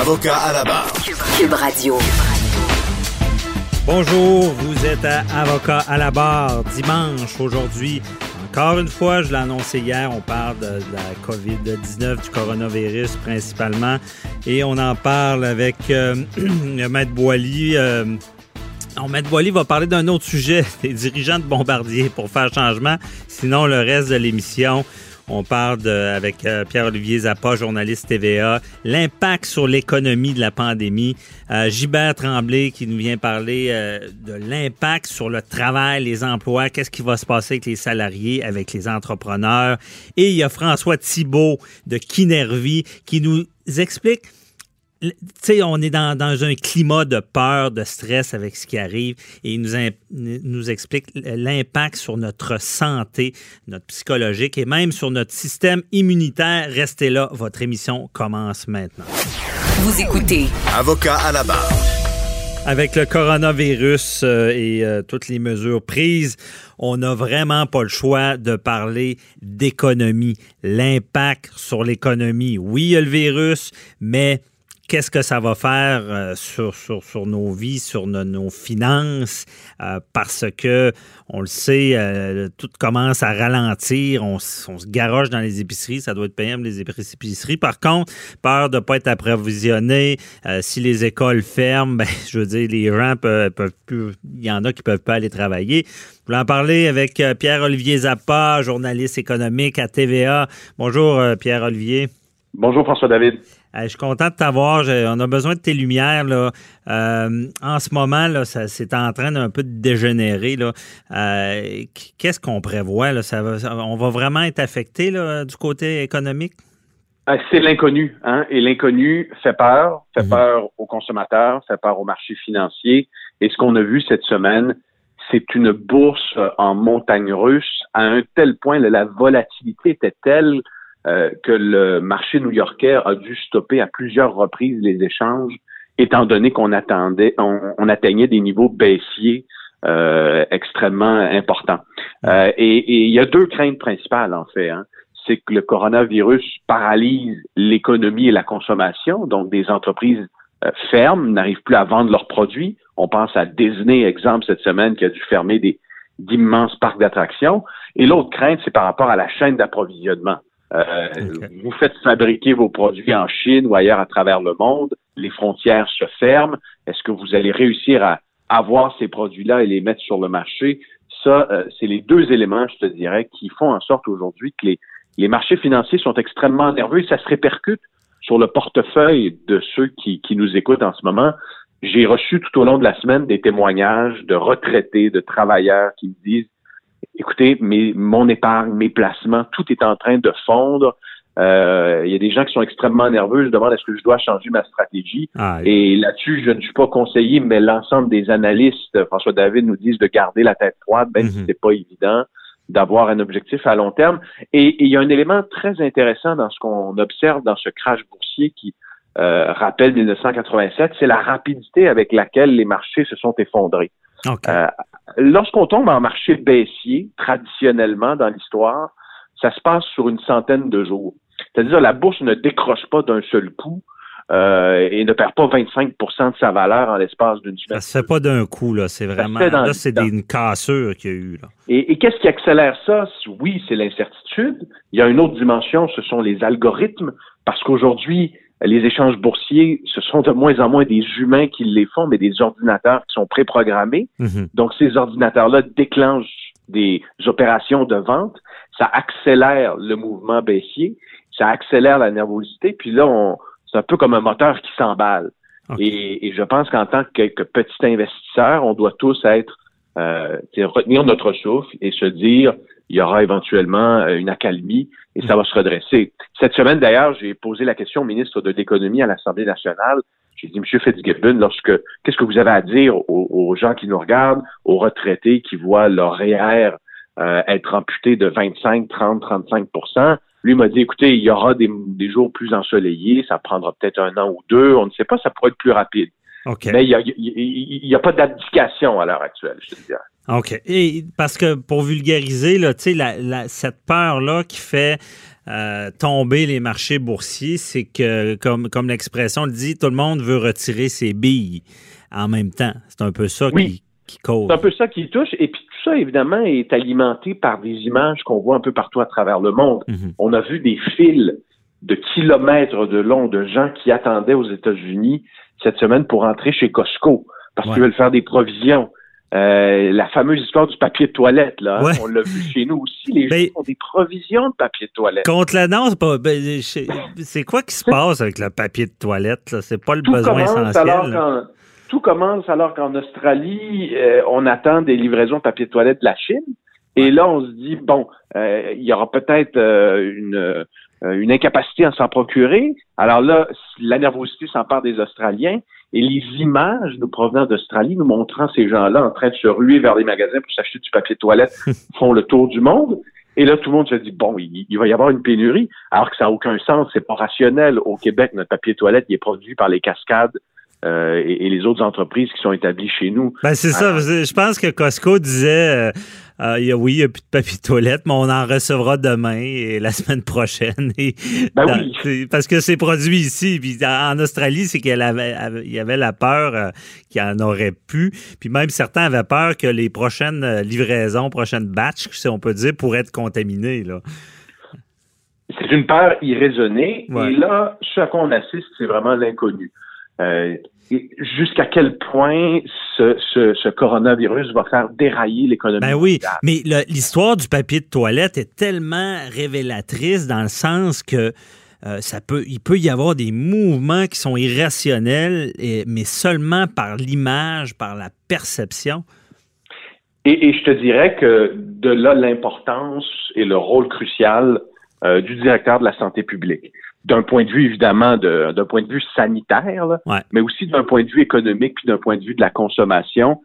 Avocat à la barre. Cube Radio. Bonjour, vous êtes à Avocat à la barre. Dimanche, aujourd'hui, encore une fois, je l'ai annoncé hier, on parle de, la COVID-19, du coronavirus principalement, et on en parle avec euh, Maître Boily. Euh, Maître Boily va parler d'un autre sujet, des dirigeants de Bombardier pour faire changement. Sinon, le reste de l'émission, on parle avec euh, Pierre-Olivier Zappa, journaliste TVA, l'impact sur l'économie de la pandémie. Euh, Gilbert Tremblay qui nous vient parler euh, de l'impact sur le travail, les emplois, qu'est-ce qui va se passer avec les salariés, avec les entrepreneurs? Et il y a François Thibault de Kinervie qui nous explique sais, on est dans, un climat de peur, de stress avec ce qui arrive et il nous, nous explique l'impact sur notre santé, notre psychologique et même sur notre système immunitaire. Restez là, votre émission commence maintenant. Vous écoutez. Avocat à la barre. Avec le coronavirus euh, et euh, toutes les mesures prises, on n'a vraiment pas le choix de parler d'économie. L'impact sur l'économie. Oui, il y a le virus, mais qu'est-ce que ça va faire euh, sur, sur, sur, nos vies, sur nos, finances, euh, parce que, on le sait, euh, tout commence à ralentir, on, se garoche dans les épiceries, ça doit être payant les épiceries. Par contre, peur de ne pas être approvisionné, si les écoles ferment, ben, je veux dire, les gens peuvent, peuvent plus, il y en a qui peuvent pas aller travailler. Je voulais en parler avec Pierre-Olivier Zappa, journaliste économique à TVA. Bonjour, Pierre-Olivier. Bonjour, François-David je suis content de t'avoir. On a besoin de tes lumières. Là. Euh, en ce moment, là, c'est en train d'un peu de dégénérer. Là. Euh, qu'est-ce qu'on prévoit? Là? Ça on va vraiment être affecté là, du côté économique? Euh, c'est l'inconnu, hein? Et l'inconnu fait peur, fait mhm. peur aux consommateurs, fait peur aux marchés financiers. Et ce qu'on a vu cette semaine, c'est une bourse en montagne russe à un tel point, la volatilité était telle euh, que le marché new-yorkais a dû stopper à plusieurs reprises les échanges, étant donné qu'on attendait, on, atteignait des niveaux baissiers euh, extrêmement importants. Euh, et, il y a deux craintes principales en fait. Hein. C'est que le coronavirus paralyse l'économie et la consommation, donc des entreprises fermes n'arrivent plus à vendre leurs produits. On pense à Disney, exemple, cette semaine, qui a dû fermer des d'immenses parcs d'attractions. Et l'autre crainte, c'est par rapport à la chaîne d'approvisionnement. Euh, vous faites fabriquer vos produits en Chine ou ailleurs à travers le monde, les frontières se ferment. Est-ce que vous allez réussir à avoir ces produits-là et les mettre sur le marché? Ça, euh, c'est les deux éléments, je te dirais, qui font en sorte aujourd'hui que les, les marchés financiers sont extrêmement nerveux et ça se répercute sur le portefeuille de ceux qui, qui nous écoutent en ce moment. J'ai reçu tout au long de la semaine des témoignages de retraités, de travailleurs qui me disent écoutez, mes, mon épargne, mes placements, tout est en train de fondre. Euh, il y a des gens qui sont extrêmement nerveux. Je demande est-ce que je dois changer ma stratégie? Ah, et là-dessus, je ne suis pas conseillé, mais l'ensemble des analystes, François David, nous disent de garder la tête froide, même si mhm. c'est pas évident d'avoir un objectif à long terme. Et, il y a un élément très intéressant dans ce qu'on observe dans ce crash boursier qui euh, rappelle 1987, c'est la rapidité avec laquelle les marchés se sont effondrés. Euh, lorsqu'on tombe en marché baissier, traditionnellement dans l'histoire, ça se passe sur une centaine de jours. C'est-à-dire la bourse ne décroche pas d'un seul coup euh, et ne perd pas 25% de sa valeur en l'espace d'une semaine. Ça se fait pas d'un coup, là. C'est vraiment. Là, c'est une cassure qu'il y a eu. Là. Et, et qu'est-ce qui accélère ça? Oui, c'est l'incertitude. Il y a une autre dimension, ce sont les algorithmes, parce qu'aujourd'hui, les échanges boursiers, ce sont de moins en moins des humains qui les font, mais des ordinateurs qui sont préprogrammés. Mhm. Donc, ces ordinateurs-là déclenchent des opérations de vente. Ça accélère le mouvement baissier, ça accélère la nervosité. Puis là, c'est un peu comme un moteur qui s'emballe. Et, je pense qu'en tant que, petit investisseur, on doit tous être euh, retenir notre souffle et se dire il y aura éventuellement euh, une accalmie et ça va se redresser. Cette semaine, d'ailleurs, j'ai posé la question au ministre de l'Économie à l'Assemblée nationale J'ai dit, Monsieur Fitzgibbon, lorsque qu'est-ce que vous avez à dire aux, gens qui nous regardent, aux retraités qui voient leur REER euh, être amputé de 25, 30, 35% lui m'a dit, écoutez, il y aura des, jours plus ensoleillés, ça prendra peut-être un an ou deux, on ne sait pas, ça pourrait être plus rapide. Mais il n'y a, pas d'abdication à l'heure actuelle, je te dirais. OK. Et parce que pour vulgariser, là, la, cette peur-là qui fait euh, tomber les marchés boursiers, c'est que, comme, comme l'expression le dit, tout le monde veut retirer ses billes en même temps. C'est un peu ça qui, qui cause. C'est un peu ça qui touche. Et puis tout ça, évidemment, est alimenté par des images qu'on voit un peu partout à travers le monde. Mhm. On a vu des fils de kilomètres de long de gens qui attendaient aux États-Unis cette semaine pour entrer chez Costco parce qu'ils veulent faire des provisions. Euh, la fameuse histoire du papier de toilette, là, on l'a vu chez nous aussi. Les ben, gens ont des provisions de papier de toilette. Contre l'annonce, ben, c'est quoi qui se passe avec le papier de toilette? C'est pas le besoin essentiel. tout commence alors qu'en Australie, euh, on attend des livraisons de papier de toilette de la Chine. Et là, on se dit, bon, euh, il y aura peut-être une, une incapacité à s'en procurer. Alors là, la nervosité s'empare des Australiens. Et les images nous provenant d'Australie, nous montrant ces gens-là en train de se ruer vers les magasins pour s'acheter du papier de toilette, font le tour du monde. Et là, tout le monde se dit, bon, il, va y avoir une pénurie, alors que ça n'a aucun sens, c'est pas rationnel. Au Québec, notre papier de toilette, il est produit par les cascades euh, et, les autres entreprises qui sont établies chez nous. Ben c'est ça. Je pense que Costco disait, euh, euh, oui, il n'y a plus de papier de toilette, mais on en recevra demain et la semaine prochaine. ben oui. Parce que c'est produit ici. Puis en Australie, c'est qu'il y avait la peur qu'il n'y en aurait plus. Puis même certains avaient peur que les prochaines livraisons, prochaines batches, si on peut dire, pourraient être contaminées. Là. C'est une peur irraisonnée. Et là, ce à quoi on assiste, c'est vraiment l'inconnu. Euh, jusqu'à quel point ce, coronavirus va faire dérailler l'économie. Ben oui, mais l'histoire du papier de toilette est tellement révélatrice dans le sens que euh, ça peut, il peut y avoir des mouvements qui sont irrationnels, mais seulement par l'image, par la perception. Et, je te dirais que de là l'importance et le rôle crucial euh, du directeur de la santé publique d'un point de vue évidemment d'un point de vue sanitaire, mais aussi d'un point de vue économique puis d'un point de vue de la consommation,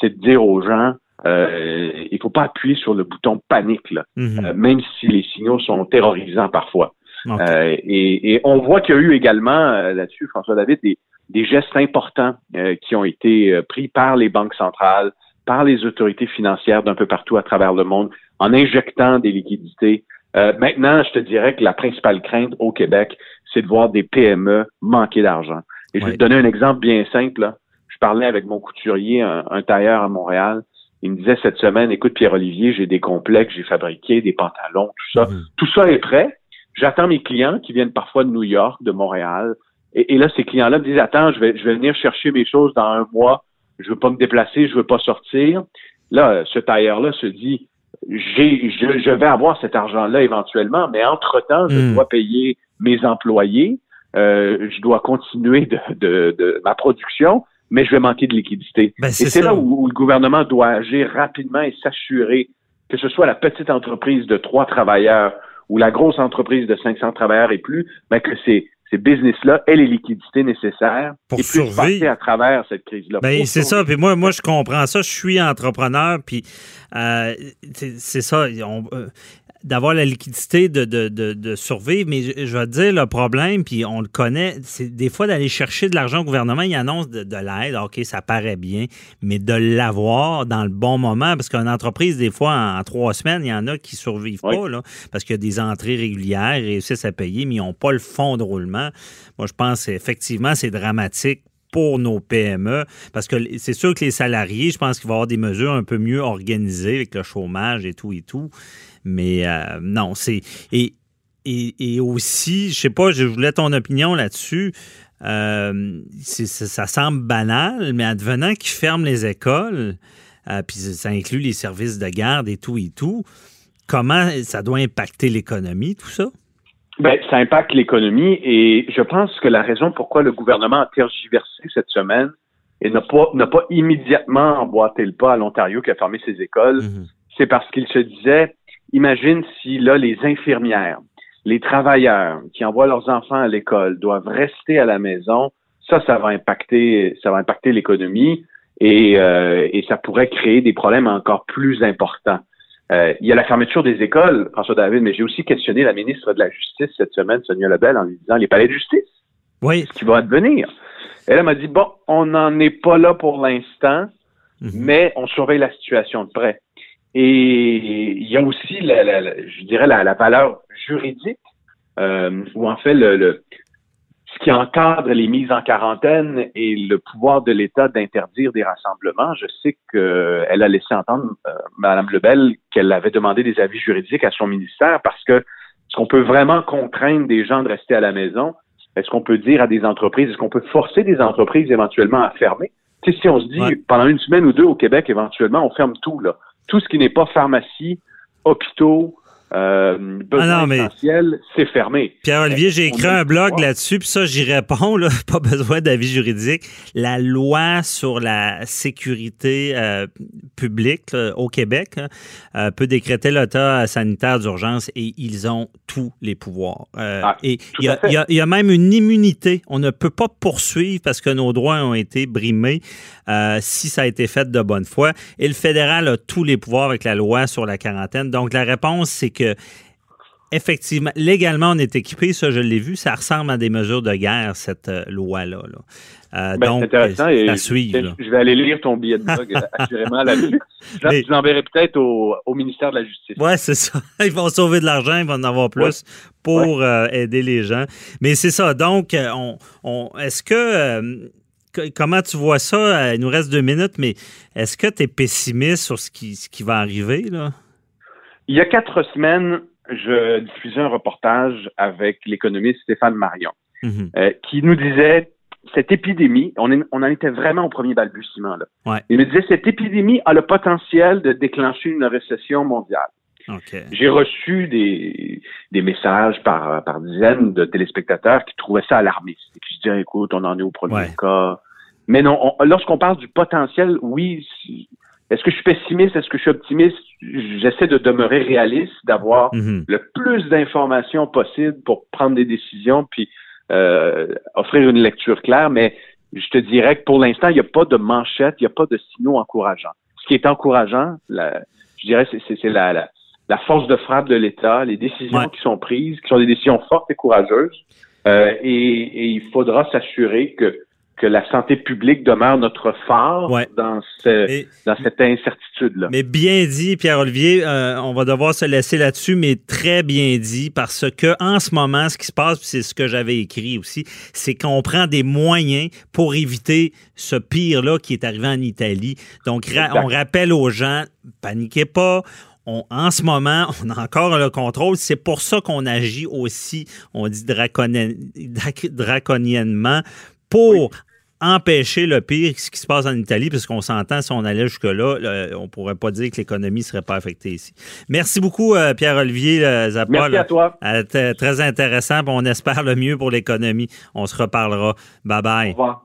c'est de dire aux gens euh, il faut pas appuyer sur le bouton panique là, mhm. euh, même si les signaux sont terrorisants parfois. Euh, et, on voit qu'il y a eu également euh, là-dessus, François David, des, des gestes importants qui ont été pris par les banques centrales, par les autorités financières d'un peu partout à travers le monde, en injectant des liquidités euh, maintenant, je te dirais que la principale crainte au Québec, c'est de voir des PME manquer d'argent. Et je vais te donner un exemple bien simple. Je parlais avec mon couturier, un, tailleur à Montréal. Il me disait cette semaine, écoute Pierre-Olivier, j'ai des complexes, j'ai fabriqué des pantalons, tout ça. Mhm. Tout ça est prêt. J'attends mes clients qui viennent parfois de New York, de Montréal. Et, là, ces clients-là me disent, attends, je vais, je vais venir chercher mes choses dans un mois. Je veux pas me déplacer, je veux pas sortir. Là, ce tailleur-là se dit, j'ai, je, vais avoir cet argent-là éventuellement, mais entre-temps, je hmm. dois payer mes employés, euh, je dois continuer de, de, de, ma production, mais je vais manquer de liquidité. Ben, et c'est là où, le gouvernement doit agir rapidement et s'assurer que ce soit la petite entreprise de trois travailleurs ou la grosse entreprise de 500 travailleurs et plus, mais que c'est ces business-là aient les liquidités nécessaires pour et survivre à travers cette crise-là. Ben, c'est ça. Puis moi, moi, je comprends ça. Je suis entrepreneur. Puis euh, c'est ça. On, euh, d'avoir la liquidité de, de, de, survivre. Mais je, vais te dire, le problème, puis on le connaît, c'est des fois d'aller chercher de l'argent au gouvernement, il annonce de, l'aide, OK, ça paraît bien, mais de l'avoir dans le bon moment, parce qu'une entreprise, des fois, en, trois semaines, il y en a qui survivent pas, là, parce qu'il y a des entrées régulières, réussissent à payer, mais ils n'ont pas le fonds de roulement. Moi, je pense effectivement, c'est dramatique pour nos PME, parce que c'est sûr que les salariés, je pense qu'il va y avoir des mesures un peu mieux organisées avec le chômage et tout et tout. Mais euh, non, c'est. Et, et, aussi, je sais pas, je voulais ton opinion là-dessus. Euh, ça semble banal, mais advenant qu'ils ferment les écoles, euh, puis ça inclut les services de garde et tout et tout, comment ça doit impacter l'économie, tout ça? Ben, ça impacte l'économie et je pense que la raison pourquoi le gouvernement a tergiversé cette semaine et n'a pas, n'a pas immédiatement emboîté le pas à l'Ontario qui a fermé ses écoles, mm-hmm. c'est parce qu'il se disait imagine si là, les infirmières, les travailleurs qui envoient leurs enfants à l'école doivent rester à la maison, ça, ça va impacter, ça va impacter l'économie et, euh, et ça pourrait créer des problèmes encore plus importants. Euh, il y a la fermeture des écoles, François David, mais j'ai aussi questionné la ministre de la Justice cette semaine, Sonia Lebel, en lui disant les palais de justice. Oui. Ce qui va advenir. Elle m'a dit bon, on n'en est pas là pour l'instant, Mhm. mais on surveille la situation de près. Et il y a aussi, la, la- la- je dirais, la, la valeur juridique, euh, ou en fait le, le- qui encadre les mises en quarantaine et le pouvoir de l'État d'interdire des rassemblements. Je sais qu'elle a laissé entendre, euh, Mme Lebel, qu'elle avait demandé des avis juridiques à son ministère parce que est-ce qu'on peut vraiment contraindre des gens de rester à la maison? Est-ce qu'on peut dire à des entreprises, est-ce qu'on peut forcer des entreprises éventuellement à fermer? Tu sais, si on se dit Ouais. pendant une semaine ou deux au Québec, éventuellement, on ferme tout, là. Tout ce qui n'est pas pharmacie, hôpitaux, euh, Ah non, mais- c'est fermé. Pierre-Olivier, j'ai écrit un blog là-dessus, puis ça, j'y réponds, là, pas besoin d'avis juridique. La loi sur la sécurité euh, publique là, au Québec là, euh, peut décréter l'état sanitaire d'urgence et ils ont tous les pouvoirs. Euh, Ah, et il y, a- il y a- il y a même une immunité. On ne peut pas poursuivre parce que nos droits ont été brimés si ça a été fait de bonne foi. Et le fédéral a tous les pouvoirs avec la loi sur la quarantaine. Donc, la réponse, c'est que Effectivement, légalement, on est équipé, ça je l'ai vu, ça ressemble à des mesures de guerre, cette euh, loi-là. là. Euh, Ben, donc, intéressant. euh, Et c'est à suivre. là. Je vais aller lire ton billet de blog, assurément, Mais- je l'enverrai peut-être au, au ministère de la Justice. Ouais, c'est ça. Ils vont sauver de l'argent, ils vont en avoir plus pour euh, aider les gens. Mais c'est ça. Donc, on, on- est-ce que, comment tu vois ça? Il nous reste deux minutes, mais est-ce que tu es pessimiste sur ce qui, ce qui va arriver? Là? Il y a quatre semaines, je diffusais un reportage avec l'économiste Stéphane Marion, Mhm. euh, qui nous disait cette épidémie, on, est- on en était vraiment au premier balbutiement. Là. Ouais. Il me disait cette épidémie a le potentiel de déclencher une récession mondiale. J'ai reçu des, des messages par, par dizaines de téléspectateurs qui trouvaient ça alarmiste et qui se disaient, écoute, on en est au premier Ouais. cas. Mais non, on- lorsqu'on parle du potentiel, oui, est-ce que je suis pessimiste, est-ce que je suis optimiste? J'essaie de demeurer réaliste, d'avoir Mhm. le plus d'informations possible pour prendre des décisions, puis euh, offrir une lecture claire, mais je te dirais que pour l'instant, il n'y a pas de manchette, il n'y a pas de signaux encourageants. Ce qui est encourageant, la- je dirais, c'est- la, la, la force de frappe de l'État, les décisions Ouais. qui sont prises, qui sont des décisions fortes et courageuses, euh, et, et il faudra s'assurer que que la santé publique demeure notre phare Ouais. dans, ce- Et- dans cette incertitude-là. Mais bien dit, Pierre-Olivier, euh, on va devoir se laisser là-dessus, mais très bien dit, parce que en ce moment, ce qui se passe, puis c'est ce que j'avais écrit aussi, c'est qu'on prend des moyens pour éviter ce pire-là qui est arrivé en Italie. Donc, ra- on rappelle aux gens, paniquez pas. On- en ce moment, on a encore le contrôle. C'est pour ça qu'on agit aussi, on dit draconien- drac- draconiennement, pour empêcher le pire, ce qui se passe en Italie, parce qu'on s'entend, si on allait jusque-là, là, on pourrait pas dire que l'économie serait pas affectée ici. Merci beaucoup, euh, Pierre-Olivier euh, Zappa. Merci à toi. Euh, très intéressant. On espère le mieux pour l'économie. On se reparlera. Bye Au bye. revoir.